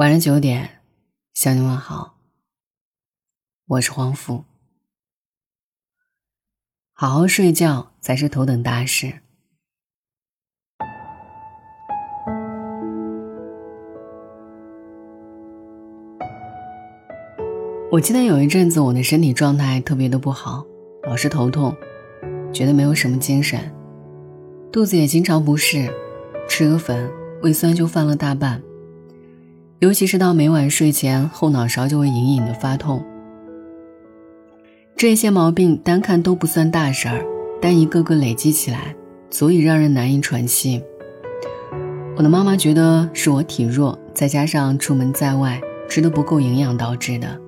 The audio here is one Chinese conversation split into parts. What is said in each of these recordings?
晚上九点，向你问好。我是黄甫。好好睡觉才是头等大事。我记得有一阵子，我的身体状态特别的不好，老是头痛，觉得没有什么精神，肚子也经常不适，吃个粉，胃酸就犯了大半。尤其是到每晚睡前，后脑勺就会隐隐的发痛。这些毛病单看都不算大事儿，但一个个累积起来，足以让人难以喘息。我的妈妈觉得是我体弱，再加上出门在外吃的不够营养导致的。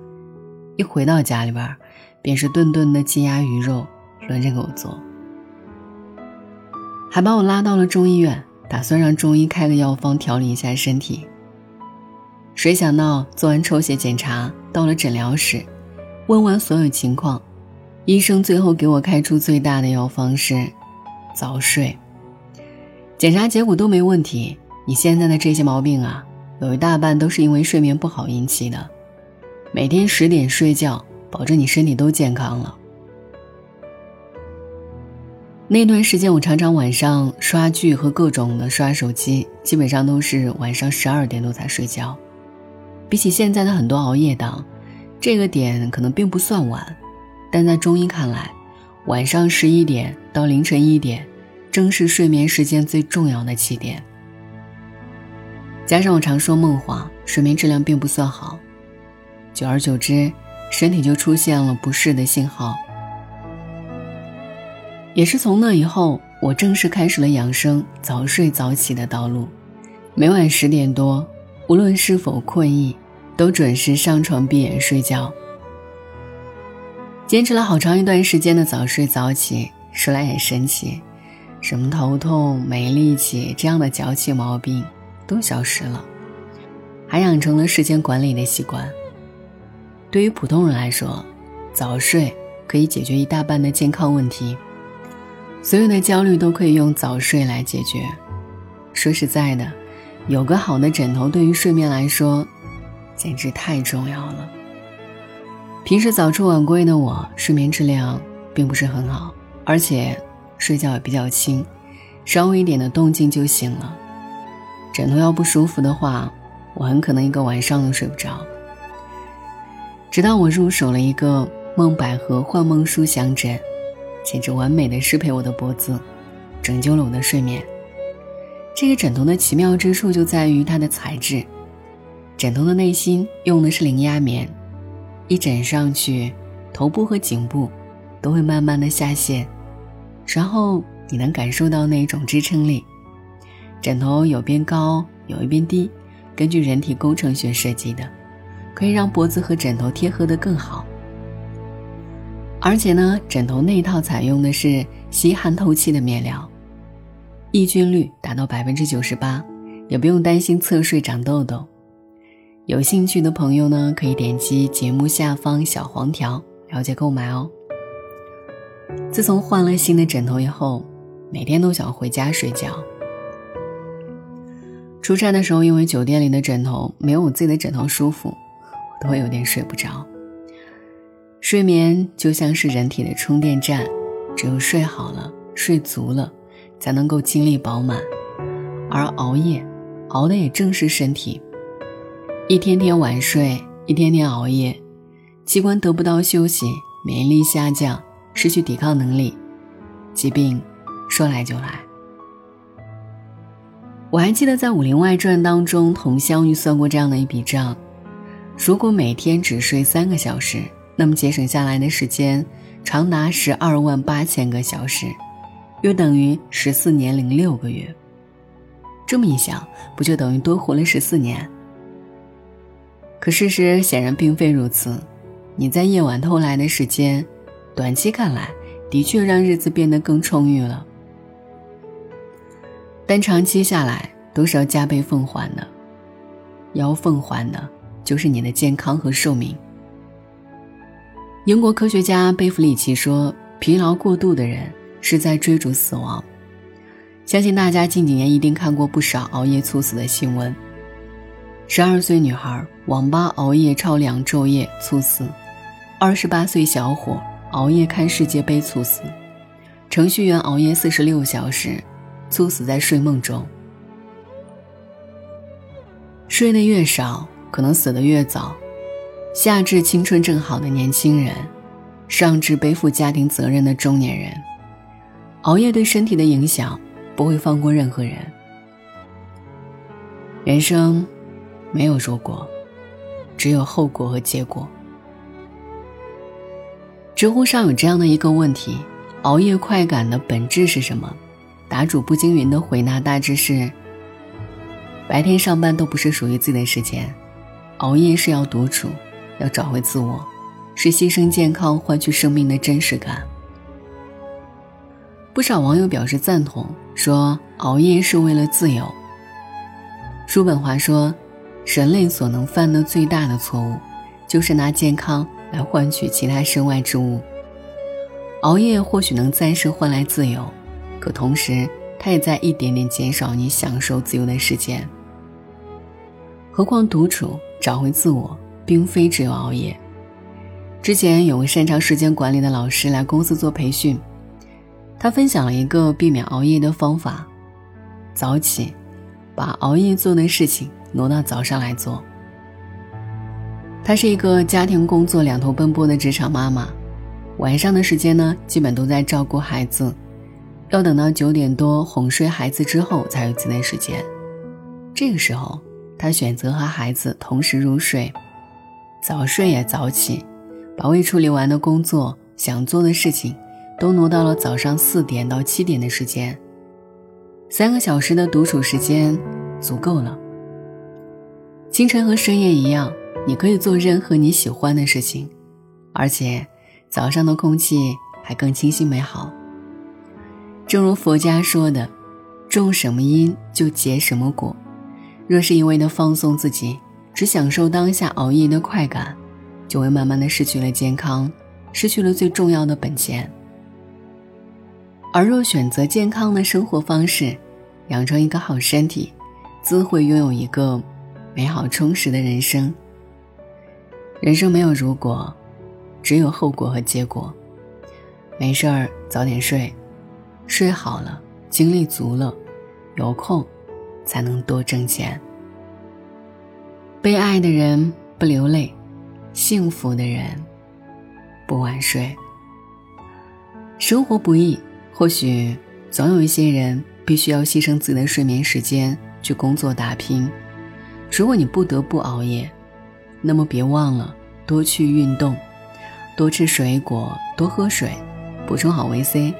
一回到家里边，便是顿顿的鸡鸭鱼肉轮着给我做，还把我拉到了中医院，打算让中医开个药方调理一下身体。谁想到做完抽血检查，到了诊疗室，问完所有情况，医生最后给我开出最大的药方是早睡。检查结果都没问题，你现在的这些毛病啊，有一大半都是因为睡眠不好引起的。每天十点睡觉，保证你身体都健康了。那段时间，我常常晚上刷剧和各种的刷手机，基本上都是晚上十二点多才睡觉。比起现在的很多熬夜党，这个点可能并不算晚，但在中医看来，晚上十一点到凌晨一点，正是睡眠时间最重要的起点。加上我常说梦话，睡眠质量并不算好，久而久之，身体就出现了不适的信号。也是从那以后，我正式开始了养生、早睡早起的道路，每晚十点多，无论是否困意。都准时上床闭眼睡觉，坚持了好长一段时间的早睡早起，说来也神奇，什么头痛、没力气这样的脚气毛病都消失了，还养成了时间管理的习惯。对于普通人来说，早睡可以解决一大半的健康问题，所有的焦虑都可以用早睡来解决。说实在的，有个好的枕头对于睡眠来说。简直太重要了。平时早出晚归的我，睡眠质量并不是很好，而且睡觉也比较轻，稍微一点的动静就醒了。枕头要不舒服的话，我很可能一个晚上都睡不着。直到我入手了一个梦百合幻梦舒享枕，简直完美的适配我的脖子，拯救了我的睡眠。这个枕头的奇妙之处就在于它的材质。枕头的内心用的是零压棉，一枕上去，头部和颈部都会慢慢的下陷，然后你能感受到那一种支撑力。枕头有边高有一边低，根据人体工程学设计的，可以让脖子和枕头贴合的更好。而且呢，枕头内套采用的是吸汗透气的面料，抑菌率达到百分之九十八，也不用担心侧睡长痘痘。有兴趣的朋友呢，可以点击节目下方小黄条了解购买哦。自从换了新的枕头以后，每天都想回家睡觉。出差的时候，因为酒店里的枕头没有我自己的枕头舒服，我都会有点睡不着。睡眠就像是人体的充电站，只有睡好了、睡足了，才能够精力饱满。而熬夜，熬的也正是身体。一天天晚睡，一天天熬夜，器官得不到休息，免疫力下降，失去抵抗能力，疾病说来就来。我还记得在《武林外传》当中，佟湘玉算过这样的一笔账：如果每天只睡三个小时，那么节省下来的时间长达十二万八千个小时，约等于十四年零六个月。这么一想，不就等于多活了十四年？可事实显然并非如此，你在夜晚偷来的时间，短期看来的确让日子变得更充裕了，但长期下来都是要加倍奉还的，要奉还的就是你的健康和寿命。英国科学家贝弗里奇说：“疲劳过度的人是在追逐死亡。”相信大家近几年一定看过不少熬夜猝死的新闻。十二岁女孩网吧熬夜超两昼夜猝死，二十八岁小伙熬夜看世界杯猝死，程序员熬夜四十六小时猝死在睡梦中。睡得越少，可能死得越早。下至青春正好的年轻人，上至背负家庭责任的中年人，熬夜对身体的影响不会放过任何人。人生没有如果，只有后果和结果。知乎上有这样的一个问题：熬夜快感的本质是什么？答主不惊云的回答大致是：白天上班都不是属于自己的时间，熬夜是要独处。要找回自我，是牺牲健康换取生命的真实感。不少网友表示赞同，说熬夜是为了自由。叔本华说，人类所能犯的最大的错误，就是拿健康来换取其他身外之物。熬夜或许能暂时换来自由，可同时，它也在一点点减少你享受自由的时间。何况独处，找回自我。并非只有熬夜。之前有个擅长时间管理的老师来公司做培训，他分享了一个避免熬夜的方法：早起，把熬夜做的事情挪到早上来做。她是一个家庭工作两头奔波的职场妈妈，晚上的时间呢，基本都在照顾孩子，要等到九点多哄睡孩子之后才有自己的时间。这个时候，她选择和孩子同时入睡。早睡也早起，把未处理完的工作、想做的事情，都挪到了早上四点到七点的时间。三个小时的独处时间足够了。清晨和深夜一样，你可以做任何你喜欢的事情，而且早上的空气还更清新美好。正如佛家说的：“种什么因就结什么果。”若是一味的放纵自己。只享受当下熬夜的快感，就会慢慢的失去了健康，失去了最重要的本钱。而若选择健康的生活方式，养成一个好身体，自会拥有一个美好充实的人生。人生没有如果，只有后果和结果。没事儿早点睡，睡好了，精力足了，有空才能多挣钱。被爱的人不流泪，幸福的人不晚睡。生活不易，或许总有一些人必须要牺牲自己的睡眠时间去工作打拼。如果你不得不熬夜，那么别忘了多去运动，多吃水果，多喝水，补充好维 C，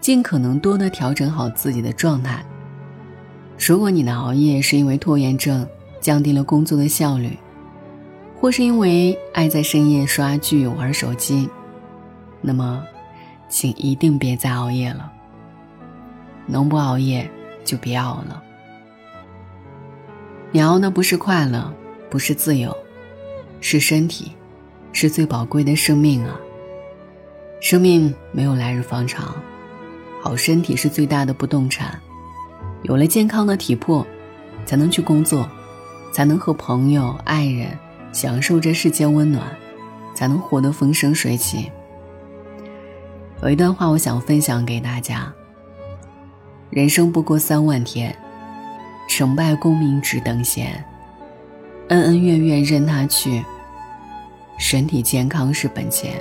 尽可能多的调整好自己的状态。如果你的熬夜是因为拖延症，降低了工作的效率，或是因为爱在深夜刷剧玩手机，那么，请一定别再熬夜了。能不熬夜就别熬了。你熬的不是快乐，不是自由，是身体，是最宝贵的生命啊！生命没有来日方长，好身体是最大的不动产。有了健康的体魄，才能去工作。才能和朋友、爱人享受这世间温暖，才能活得风生水起。有一段话，我想分享给大家：人生不过三万天，成败功名只等闲，恩恩怨怨任他去，身体健康是本钱。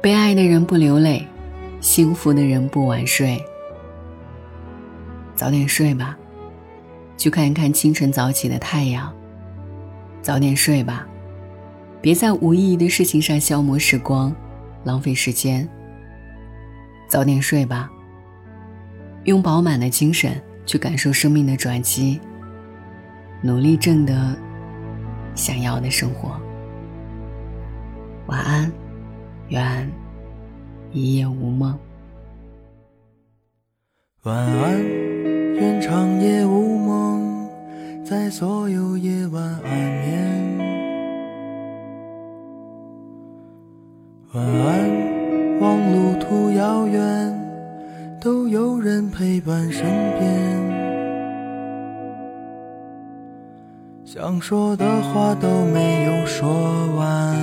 被爱的人不流泪，幸福的人不晚睡。早点睡吧。去看一看清晨早起的太阳。早点睡吧，别在无意义的事情上消磨时光，浪费时间。早点睡吧，用饱满的精神去感受生命的转机，努力挣得想要的生活。晚安，愿一夜无梦。晚安，愿长夜无梦。在所有夜晚安眠，身边。想说的话都没有说完，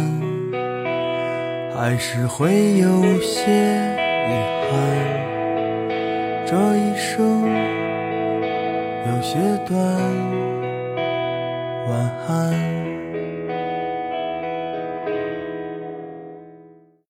还是会有些遗憾。这一生有些短，晚安。